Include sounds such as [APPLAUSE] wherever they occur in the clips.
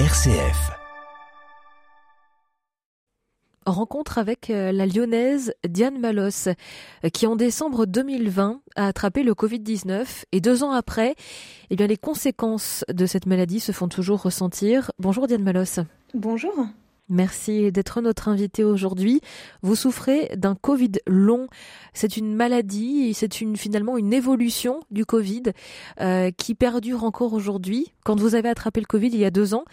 RCF. Rencontre avec euh, la lyonnaise Diane Malos, euh, qui en décembre 2020 a attrapé le Covid-19 et deux ans après, eh bien, les conséquences de cette maladie se font toujours ressentir. Bonjour Diane Malos. Bonjour. Merci d'être notre invité aujourd'hui. Vous souffrez d'un Covid long. C'est une maladie, c'est une, finalement une évolution du Covid euh, qui perdure encore aujourd'hui. Quand vous avez attrapé le Covid il y a deux ans,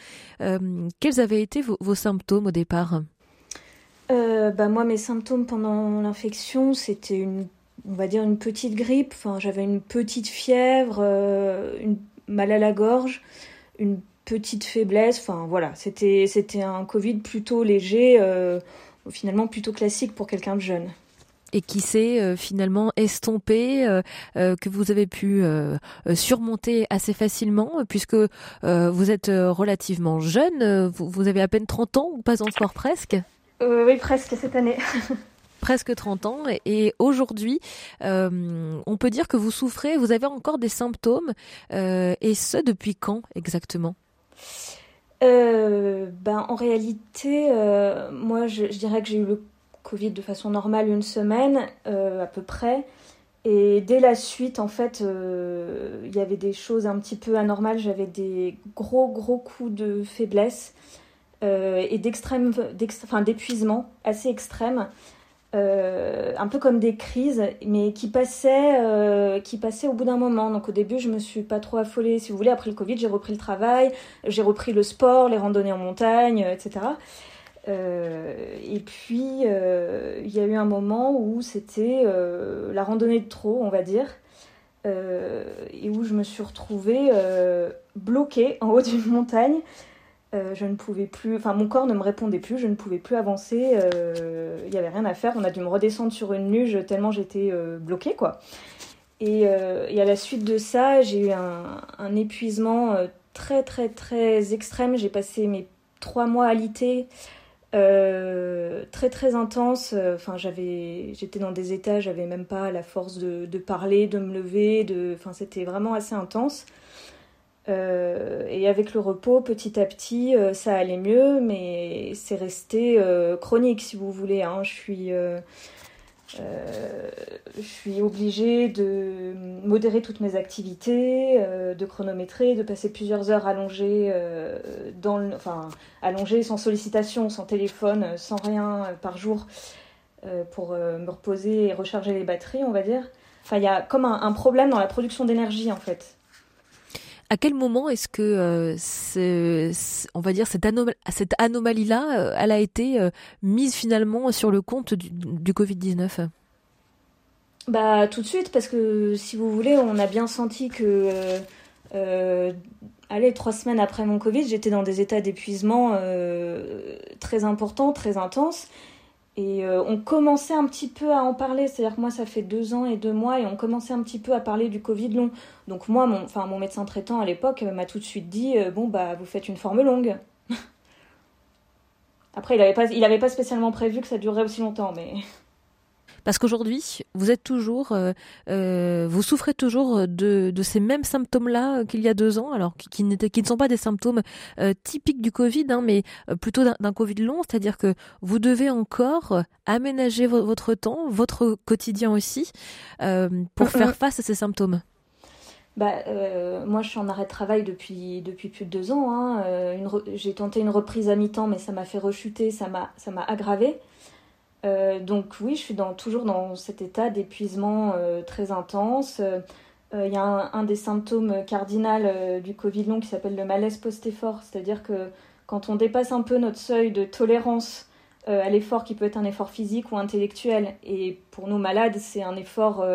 euh, quels avaient été vos, symptômes au départ? Euh, bah moi, mes symptômes pendant l'infection, c'était une, on va dire une petite grippe. Enfin, j'avais une petite fièvre, une mal à la gorge, une petite faiblesse. Enfin voilà, c'était c'était un Covid plutôt léger, euh, finalement plutôt classique pour quelqu'un de jeune. et qui s'est euh, finalement estompé, euh, euh, que vous avez pu surmonter assez facilement, puisque euh, vous êtes relativement jeune, euh, vous, vous avez à peine 30 ans, ou pas encore presque? Euh, oui, presque cette année. [LAUGHS] presque 30 ans et, et aujourd'hui euh, on peut dire que vous souffrez, vous avez encore des symptômes euh, et ce depuis quand exactement? Euh, ben, en réalité, euh, moi, je, dirais que j'ai eu le Covid de façon normale une semaine, euh, à peu près. Et dès la suite, en fait, il y avait des choses un petit peu anormales. J'avais des gros, gros coups de faiblesse et d'ext- enfin, d'épuisement assez extrême. Euh, un peu comme des crises, mais qui passaient, euh, qui passaient au bout d'un moment. Donc au début, je me suis pas trop affolée. Si vous voulez, après le Covid, j'ai repris le travail, j'ai repris le sport, les randonnées en montagne, euh, etc. Et puis, il y a eu un moment où c'était la randonnée de trop, on va dire, et où je me suis retrouvée bloquée en haut d'une montagne. Euh, je ne pouvais plus, enfin mon corps ne me répondait plus, je ne pouvais plus avancer, euh, il n'y avait rien à faire, on a dû me redescendre sur une luge tellement j'étais euh, bloquée quoi. Et, euh, et à la suite de ça, j'ai eu un, épuisement euh, très très très extrême, j'ai passé mes trois mois alités, euh, très très intense, enfin j'avais, j'étais dans des états, j'avais même pas la force de, de parler, de me lever, de, enfin c'était vraiment assez intense. Euh, et avec le repos, petit à petit, euh, ça allait mieux, mais c'est resté euh, chronique, si vous voulez. hein. Je suis, je suis obligée de modérer toutes mes activités, de chronométrer, de passer plusieurs heures allongées, dans le, enfin allongée sans sollicitation, sans téléphone, sans rien par jour, pour me reposer et recharger les batteries, on va dire. Enfin, il y a comme un problème dans la production d'énergie, en fait. À quel moment est-ce que euh, on va dire cette, anom- cette anomalie-là, euh, elle a été euh, mise finalement sur le compte du, du Covid-19 Bah tout de suite parce que si vous voulez, on a bien senti que allez trois semaines après mon Covid, j'étais dans des états d'épuisement très importants, très intenses. Et euh, on commençait un petit peu à en parler, c'est-à-dire que moi ça fait deux ans et deux mois et on commençait un petit peu à parler du Covid long. Donc moi, mon, médecin traitant à l'époque euh, m'a tout de suite dit euh, bon bah vous faites une forme longue. [LAUGHS] Après il n'avait pas, avait pas spécialement prévu que ça durerait aussi longtemps, mais Parce qu'aujourd'hui, vous êtes toujours, euh, euh, vous souffrez toujours de, de ces mêmes symptômes-là euh, qu'il y a deux ans, alors qui, qui, n'étaient- qui ne sont pas des symptômes euh, typiques du Covid, hein, mais plutôt d'un Covid long, c'est-à-dire que vous devez encore aménager vo- votre temps, votre quotidien aussi, euh, pour faire face à ces symptômes. Bah, euh, moi, je suis en arrêt de travail depuis, depuis plus de deux ans. hein. Euh, J'ai tenté une reprise à mi-temps, mais ça m'a fait rechuter, ça m'a ça m'a aggravé. Euh, donc oui, je suis toujours dans cet état d'épuisement euh, très intense. Euh, Il y a un, des symptômes cardinaux du Covid long qui s'appelle le malaise post-effort, c'est-à-dire que quand on dépasse un peu notre seuil de tolérance à l'effort qui peut être un effort physique ou intellectuel, et pour nous malades, c'est un effort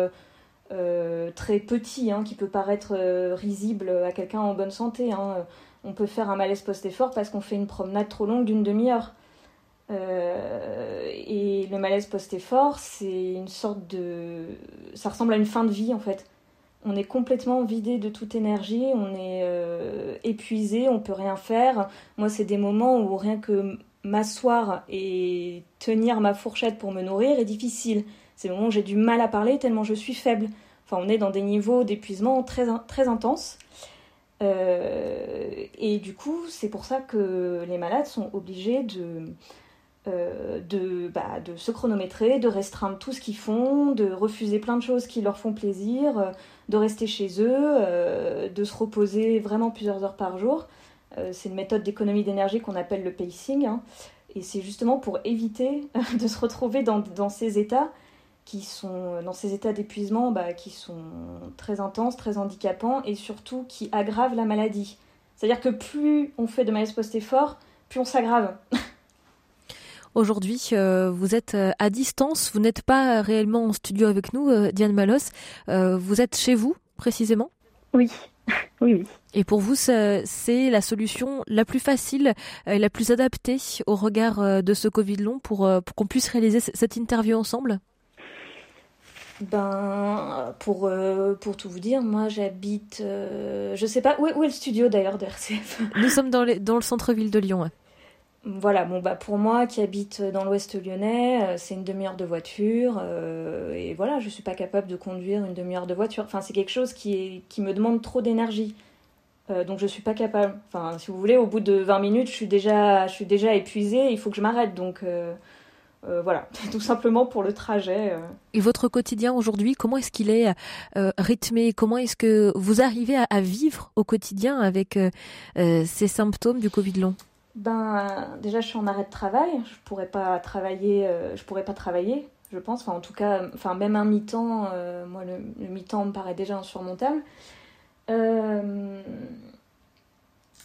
très petit, hein, qui peut paraître risible à quelqu'un en bonne santé. hein. On peut faire un malaise post-effort parce qu'on fait une promenade trop longue d'une demi-heure. Euh, et le malaise post-effort, c'est une sorte de... Ça ressemble à une fin de vie, en fait. On est complètement vidé de toute énergie, on est euh, épuisé, on peut rien faire. Moi, c'est des moments où rien que m'asseoir et tenir ma fourchette pour me nourrir est difficile. C'est le moment où j'ai du mal à parler tellement je suis faible. Enfin, on est dans des niveaux d'épuisement très, très intenses. Euh, Et du coup, c'est pour ça que les malades sont obligés de, euh, de, bah, de se chronométrer, de restreindre tout ce qu'ils font, de refuser plein de choses qui leur font plaisir, euh, de rester chez eux, euh, de se reposer vraiment plusieurs heures par jour. c'est une méthode d'économie d'énergie qu'on appelle le pacing. Hein. et c'est justement pour éviter [LAUGHS] de se retrouver dans, ces états qui sont dans ces états d'épuisement bah, qui sont très intenses, très handicapants et surtout qui aggravent la maladie. C'est-à-dire que plus on fait de malaise post-effort, plus on s'aggrave. [LAUGHS] Aujourd'hui, euh, vous êtes euh, à distance, vous n'êtes pas réellement en studio avec nous, euh, Diane Malos. vous êtes chez vous, précisément? Oui, [LAUGHS] oui, oui. Et pour vous, c'est la solution la plus facile et la plus adaptée au regard de ce Covid long pour, pour qu'on puisse réaliser cette interview ensemble? Ben, pour, pour tout vous dire, moi j'habite. je sais pas. Où est, où est le studio d'ailleurs de RCF Nous sommes dans, dans le centre-ville de Lyon. Voilà, bon bah pour moi qui habite dans l'ouest lyonnais, euh, c'est une demi-heure de voiture euh, et voilà, je suis pas capable de conduire une demi-heure de voiture. Enfin, c'est quelque chose qui, qui me demande trop d'énergie. Euh, donc je suis pas capable. Enfin, si vous voulez, au bout de 20 minutes, je suis déjà, je suis déjà épuisée, il faut que je m'arrête. Donc voilà, [LAUGHS] tout simplement pour le trajet. Et votre quotidien aujourd'hui, comment est-ce qu'il est, rythmé? Comment est-ce que vous arrivez à, vivre au quotidien avec ces symptômes du Covid long? Ben, déjà, je suis en arrêt de travail. Je pourrais pas travailler. Euh, je pourrais pas travailler, je pense. Enfin, en tout cas, enfin, même un mi-temps. Euh, moi, le, mi-temps me paraît déjà insurmontable. Euh,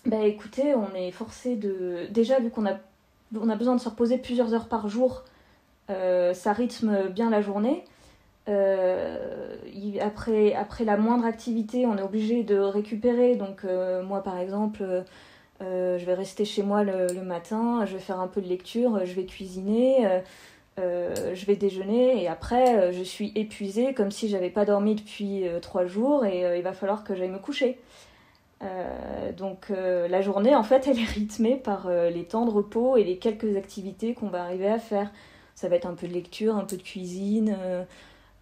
ben, écoutez, on est forcé de. Déjà, vu qu'on a, on a besoin de se reposer plusieurs heures par jour, ça rythme bien la journée. après, après la moindre activité, on est obligé de récupérer. Donc, moi, par exemple euh, je vais rester chez moi le, matin, je vais faire un peu de lecture, je vais cuisiner, euh, euh, je vais déjeuner et après je suis épuisée comme si j'avais pas dormi depuis trois jours et il va falloir que j'aille me coucher. donc la journée en fait [LAUGHS] elle est rythmée par les temps de repos et les quelques activités qu'on va arriver à faire. Ça va être un peu de lecture, un peu de cuisine,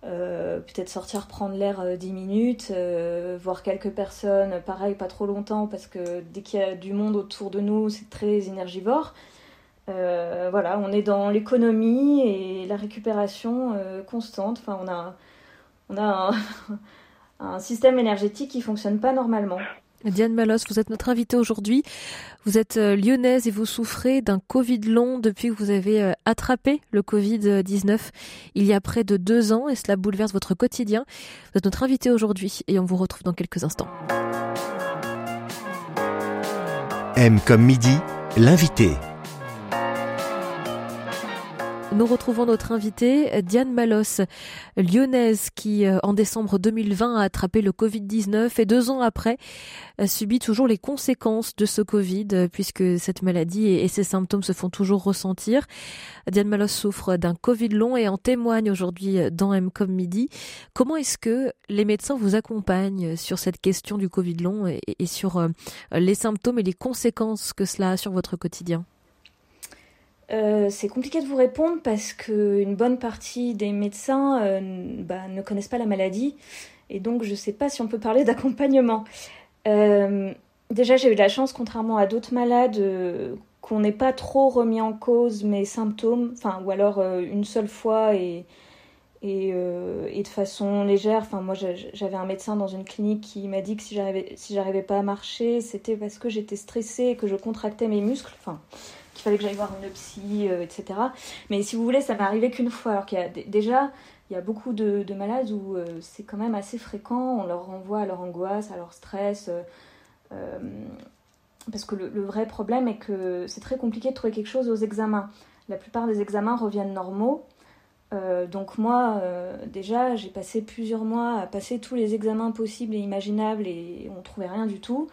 euh, peut-être sortir prendre l'air 10 euh, minutes, euh, voir quelques personnes, pareil, pas trop longtemps, parce que dès qu'il y a du monde autour de nous, c'est très énergivore. voilà, on est dans l'économie et la récupération constante. Enfin, on a, on a un, [LAUGHS] un système énergétique qui fonctionne pas normalement. Diane Malos, vous êtes notre invitée aujourd'hui. Vous êtes euh, lyonnaise et vous souffrez d'un Covid long depuis que vous avez euh, attrapé le Covid-19 il y a près de deux ans et cela bouleverse votre quotidien. Vous êtes notre invitée aujourd'hui et on vous retrouve dans quelques instants. M comme midi, l'invité. Nous retrouvons notre invitée, Diane Malos, lyonnaise, qui euh, en décembre 2020 a attrapé le Covid-19 et deux ans après subit toujours les conséquences de ce Covid, euh, puisque cette maladie et ses symptômes se font toujours ressentir. Diane Malos souffre d'un Covid long et en témoigne aujourd'hui dans M-Com Midi. Comment est-ce que les médecins vous accompagnent sur cette question du Covid long et sur euh, les symptômes et les conséquences que cela a sur votre quotidien? Euh, c'est compliqué de vous répondre parce qu'une bonne partie des médecins euh, bah, ne connaissent pas la maladie et donc je ne sais pas si on peut parler [LAUGHS] d'accompagnement. Euh, déjà, j'ai eu la chance, contrairement à d'autres malades, qu'on n'ait pas trop remis en cause mes symptômes, enfin, ou alors une seule fois et, de façon légère. Enfin, moi, j'avais un médecin dans une clinique qui m'a dit que si j'arrivais si pas à marcher, c'était parce que j'étais stressée et que je contractais mes muscles. Enfin, il fallait que j'aille voir une psy, euh, etc. Mais si vous voulez, ça m'est arrivé qu'une fois. Alors qu'il y a déjà, il y a beaucoup de, malades où euh, c'est quand même assez fréquent. On leur renvoie à leur angoisse, à leur stress. Euh, parce que le, vrai problème est que c'est très compliqué de trouver quelque chose aux examens. La plupart des examens reviennent normaux. donc moi, déjà, j'ai passé plusieurs mois à passer tous les examens possibles et imaginables et on ne trouvait rien du tout.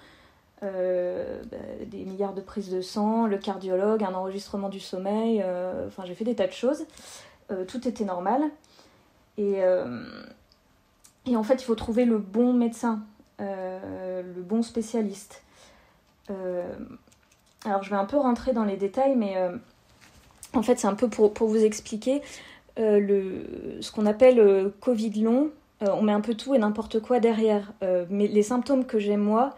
Euh, bah, des milliards de prises de sang, le cardiologue, un enregistrement du sommeil, euh, enfin j'ai fait des tas de choses. Euh, tout était normal. Et, et, en fait, il faut trouver le bon médecin, le bon spécialiste. alors je vais un peu rentrer dans les détails, mais en fait c'est un peu pour, pour vous expliquer le, ce qu'on appelle Covid long. on met un peu tout et n'importe quoi derrière. mais les symptômes que j'ai moi,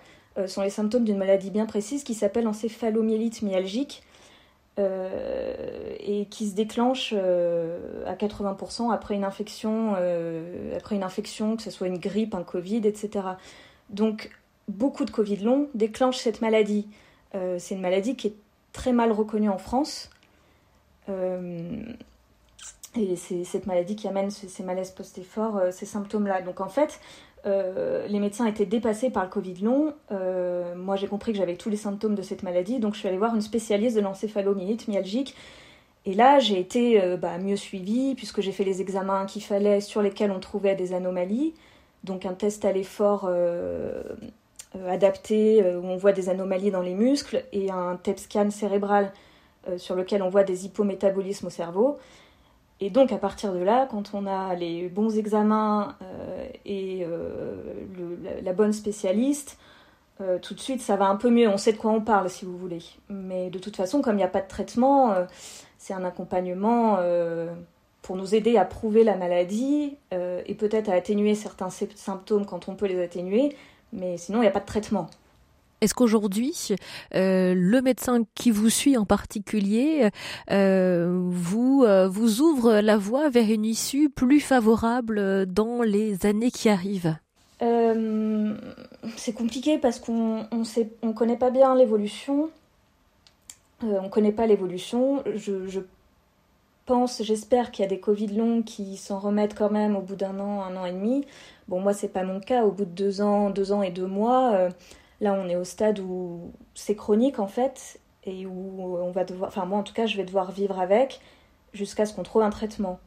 sont les symptômes d'une maladie bien précise qui s'appelle encéphalomyélite myalgique et qui se déclenche à 80% après une infection, après une infection, que ce soit une grippe, un Covid, etc. Donc beaucoup de Covid longs déclenchent cette maladie. c'est une maladie qui est très mal reconnue en France. Et c'est cette maladie qui amène ces, malaises post-effort, euh, ces symptômes-là. Donc en fait, euh, les médecins étaient dépassés par le Covid long. Euh, moi, j'ai compris que j'avais tous les symptômes de cette maladie, donc je suis allée voir une spécialiste de l'encéphalomyélite myalgique. Et là, j'ai été bah, mieux suivie, puisque j'ai fait les examens qu'il fallait, sur lesquels on trouvait des anomalies. Donc un test à l'effort adapté, où on voit des anomalies dans les muscles, et un TEP scan cérébral sur lequel on voit des hypométabolismes au cerveau. Et donc à partir de là, quand on a les bons examens euh, et euh, la, bonne spécialiste, euh, tout de suite ça va un peu mieux. On sait de quoi on parle si vous voulez. Mais de toute façon, comme il n'y a pas de traitement, c'est un accompagnement pour nous aider à prouver la maladie et peut-être à atténuer certains symptômes quand on peut les atténuer. Mais sinon, il n'y a pas de traitement. Est-ce qu'aujourd'hui, euh, le médecin qui vous suit en particulier euh, vous, euh, vous ouvre la voie vers une issue plus favorable dans les années qui arrivent? C'est compliqué parce qu'on on on connaît pas bien l'évolution. on ne connaît pas l'évolution. Je, je pense, j'espère qu'il y a des Covid longs qui s'en remettent quand même au bout d'un an, un an et demi. Bon, moi, c'est pas mon cas. Au bout de deux ans, deux ans et deux mois Là, on est au stade où c'est chronique en fait, et où on va devoir, enfin moi en tout cas, je vais devoir vivre avec jusqu'à ce qu'on trouve un traitement.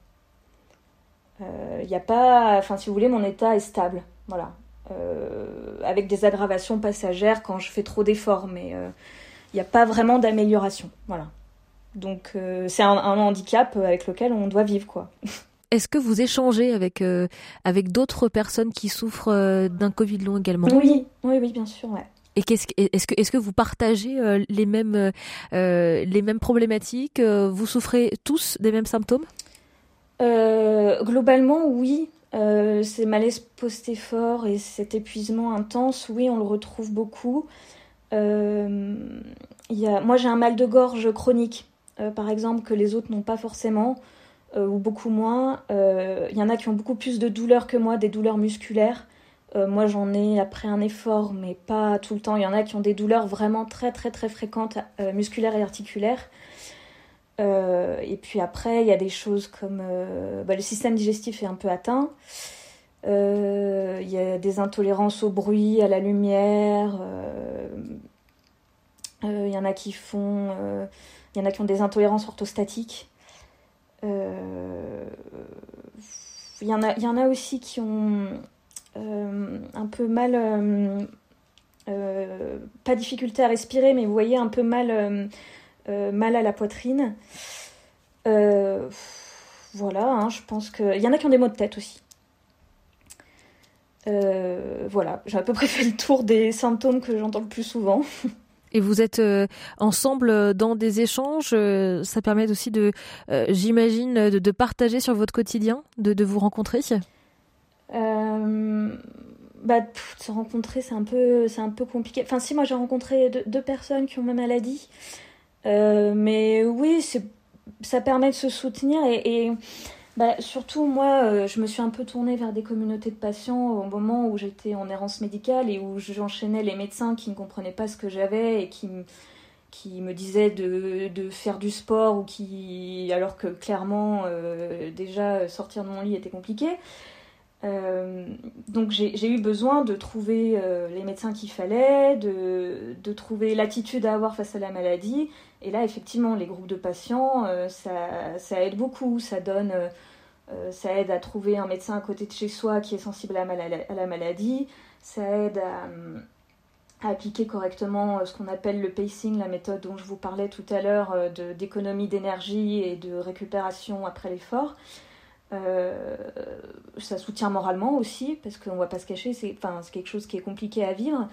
Il euh, n'y a pas, enfin si vous voulez, mon état est stable, voilà, euh, avec des aggravations passagères quand je fais trop d'efforts, mais il euh, n'y a pas vraiment d'amélioration, voilà. Donc c'est un, un, handicap avec lequel on doit vivre, quoi. [LAUGHS] Est-ce que vous échangez avec, euh, avec d'autres personnes qui souffrent euh, d'un Covid long également? Oui, oui, oui, bien sûr. Ouais. Et est-ce que, est-ce que vous partagez euh, les, mêmes, les mêmes problématiques Vous souffrez tous des mêmes symptômes? Globalement, oui. ces malaises post-effort et cet épuisement intense, oui, on le retrouve beaucoup. Y a... Moi, j'ai un mal de gorge chronique, par exemple, que les autres n'ont pas forcément. Euh, ou beaucoup moins. Il euh, y en a qui ont beaucoup plus de douleurs que moi, des douleurs musculaires. Euh, moi, j'en ai après un effort, mais pas tout le temps. Il y en a qui ont des douleurs vraiment très, très, très fréquentes, musculaires et articulaires. et puis après, il y a des choses comme bah, le système digestif est un peu atteint. Il y a des intolérances au bruit, à la lumière. Il y en a qui font, il y en a qui ont des intolérances orthostatiques. Euh, il y, en a, y en a aussi qui ont euh, un peu mal, euh, pas difficulté à respirer, mais vous voyez un peu mal, mal à la poitrine. voilà, hein, je pense que. Il y en a qui ont des maux de tête aussi. voilà, j'ai à peu près [LAUGHS] fait le tour des symptômes que j'entends le plus souvent. Et vous êtes euh, ensemble euh, dans des échanges. Euh, ça permet aussi de, j'imagine, de, partager sur votre quotidien, de, vous rencontrer? bah, se rencontrer, c'est un peu, c'est un peu compliqué. Enfin, si moi j'ai rencontré deux, personnes qui ont ma maladie, mais oui, ça permet de se soutenir et bah, surtout, moi, euh, je me suis un peu tournée vers des communautés de patients au moment où j'étais en errance médicale et où j'enchaînais les médecins qui ne comprenaient pas ce que j'avais et qui, me disaient de, de, faire du sport ou qui, alors que clairement, euh, déjà, sortir de mon lit était compliqué. Euh, donc j'ai eu besoin de trouver les médecins qu'il fallait, de, trouver l'attitude à avoir face à la maladie. Et là, effectivement, les groupes de patients, ça, ça, aide beaucoup. Ça donne, ça aide à trouver un médecin à côté de chez soi qui est sensible à, à la maladie. Ça aide à, à appliquer correctement ce qu'on appelle le pacing, la méthode dont je vous parlais tout à l'heure d'économie d'énergie et de récupération après l'effort. Euh, ça soutient moralement aussi, parce qu'on ne va pas se cacher, c'est quelque chose qui est compliqué à vivre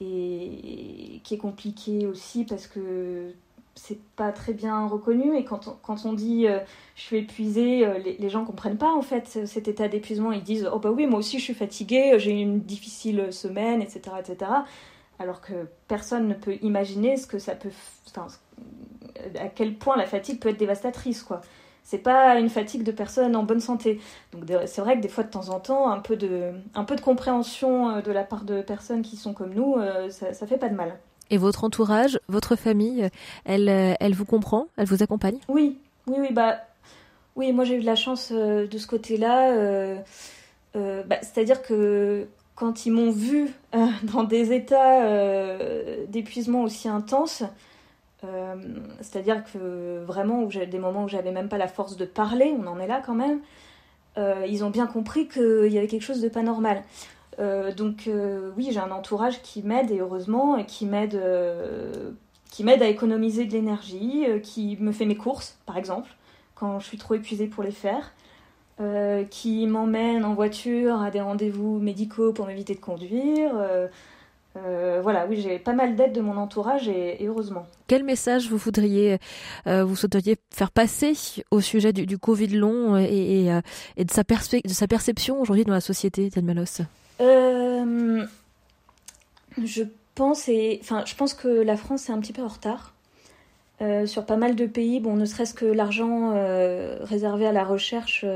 et qui est compliqué aussi parce que c'est pas très bien reconnu et quand on, quand on dit euh, je suis épuisée, euh, les, les, gens comprennent pas en fait cet état d'épuisement. Ils disent oh bah oui moi aussi je suis fatiguée, j'ai eu une difficile semaine, etc. etc. alors que personne ne peut imaginer ce que ça peut, à quel point la fatigue peut être dévastatrice, quoi. C'est pas une fatigue de personnes en bonne santé. Donc c'est vrai que des fois de temps en temps, un peu de, un peu de compréhension euh, de la part de personnes qui sont comme nous, euh, ça, ça fait pas de mal. Et votre entourage, votre famille, elle, elle vous comprend, elle vous accompagne? Oui, oui, oui, bah, oui. Moi j'ai eu de la chance de ce côté-là. Bah, c'est-à-dire que quand ils m'ont vu euh, [LAUGHS] dans des états euh, d'épuisement aussi intenses, euh, c'est-à-dire que vraiment, où des moments où j'avais même pas la force de parler, on en est là quand même, ils ont bien compris qu'il y avait quelque chose de pas normal. donc oui, j'ai un entourage qui m'aide et heureusement qui m'aide qui m'aide à économiser de l'énergie, qui me fait mes courses par exemple quand je suis trop épuisée pour les faire. Euh, qui m'emmène en voiture à des rendez-vous médicaux pour m'éviter de conduire. Euh, euh, voilà, oui, j'ai pas mal d'aide de mon entourage et, heureusement. Quel message vous voudriez, vous souhaiteriez faire passer au sujet du, Covid long et, et, de, sa de sa perception aujourd'hui dans la société, Ted Malos? Je pense, et, enfin, je pense que la France est un petit peu en retard. Euh, sur pas mal de pays, bon, ne serait-ce que l'argent euh, réservé à la recherche, 9,5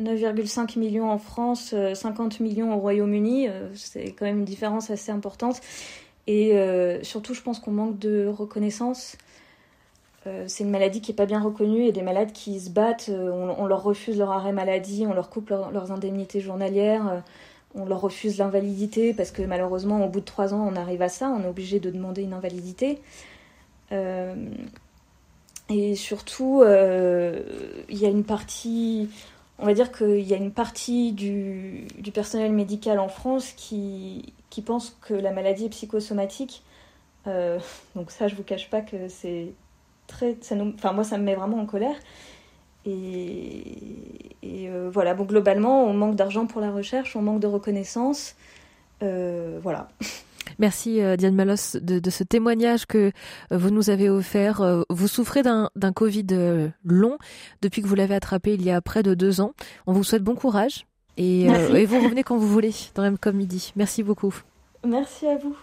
euh, millions en France, 50 millions au Royaume-Uni, c'est quand même une différence assez importante. Et surtout, je pense qu'on manque de reconnaissance. c'est une maladie qui n'est pas bien reconnue et des malades qui se battent, on, leur refuse leur arrêt maladie, on leur coupe leurs indemnités journalières, on leur refuse l'invalidité parce que malheureusement, au bout de trois ans, on arrive à ça, on est obligé de demander une invalidité. Euh, et surtout, euh, il y a une partie, on va dire qu'il y a une partie du, personnel médical en France qui, pense que la maladie est psychosomatique. Euh, donc ça, je vous cache pas que c'est très, enfin moi, ça me met vraiment en colère. Et, et voilà, bon, globalement, on manque d'argent pour la recherche, on manque de reconnaissance. voilà. [LAUGHS] Merci euh, Diane Malos de, ce témoignage que euh, vous nous avez offert. Euh, vous souffrez d'un Covid long depuis que vous l'avez attrapé il y a près de deux ans. On vous souhaite bon courage et, et vous revenez quand vous voulez dans comme Midi. Merci beaucoup. Merci à vous.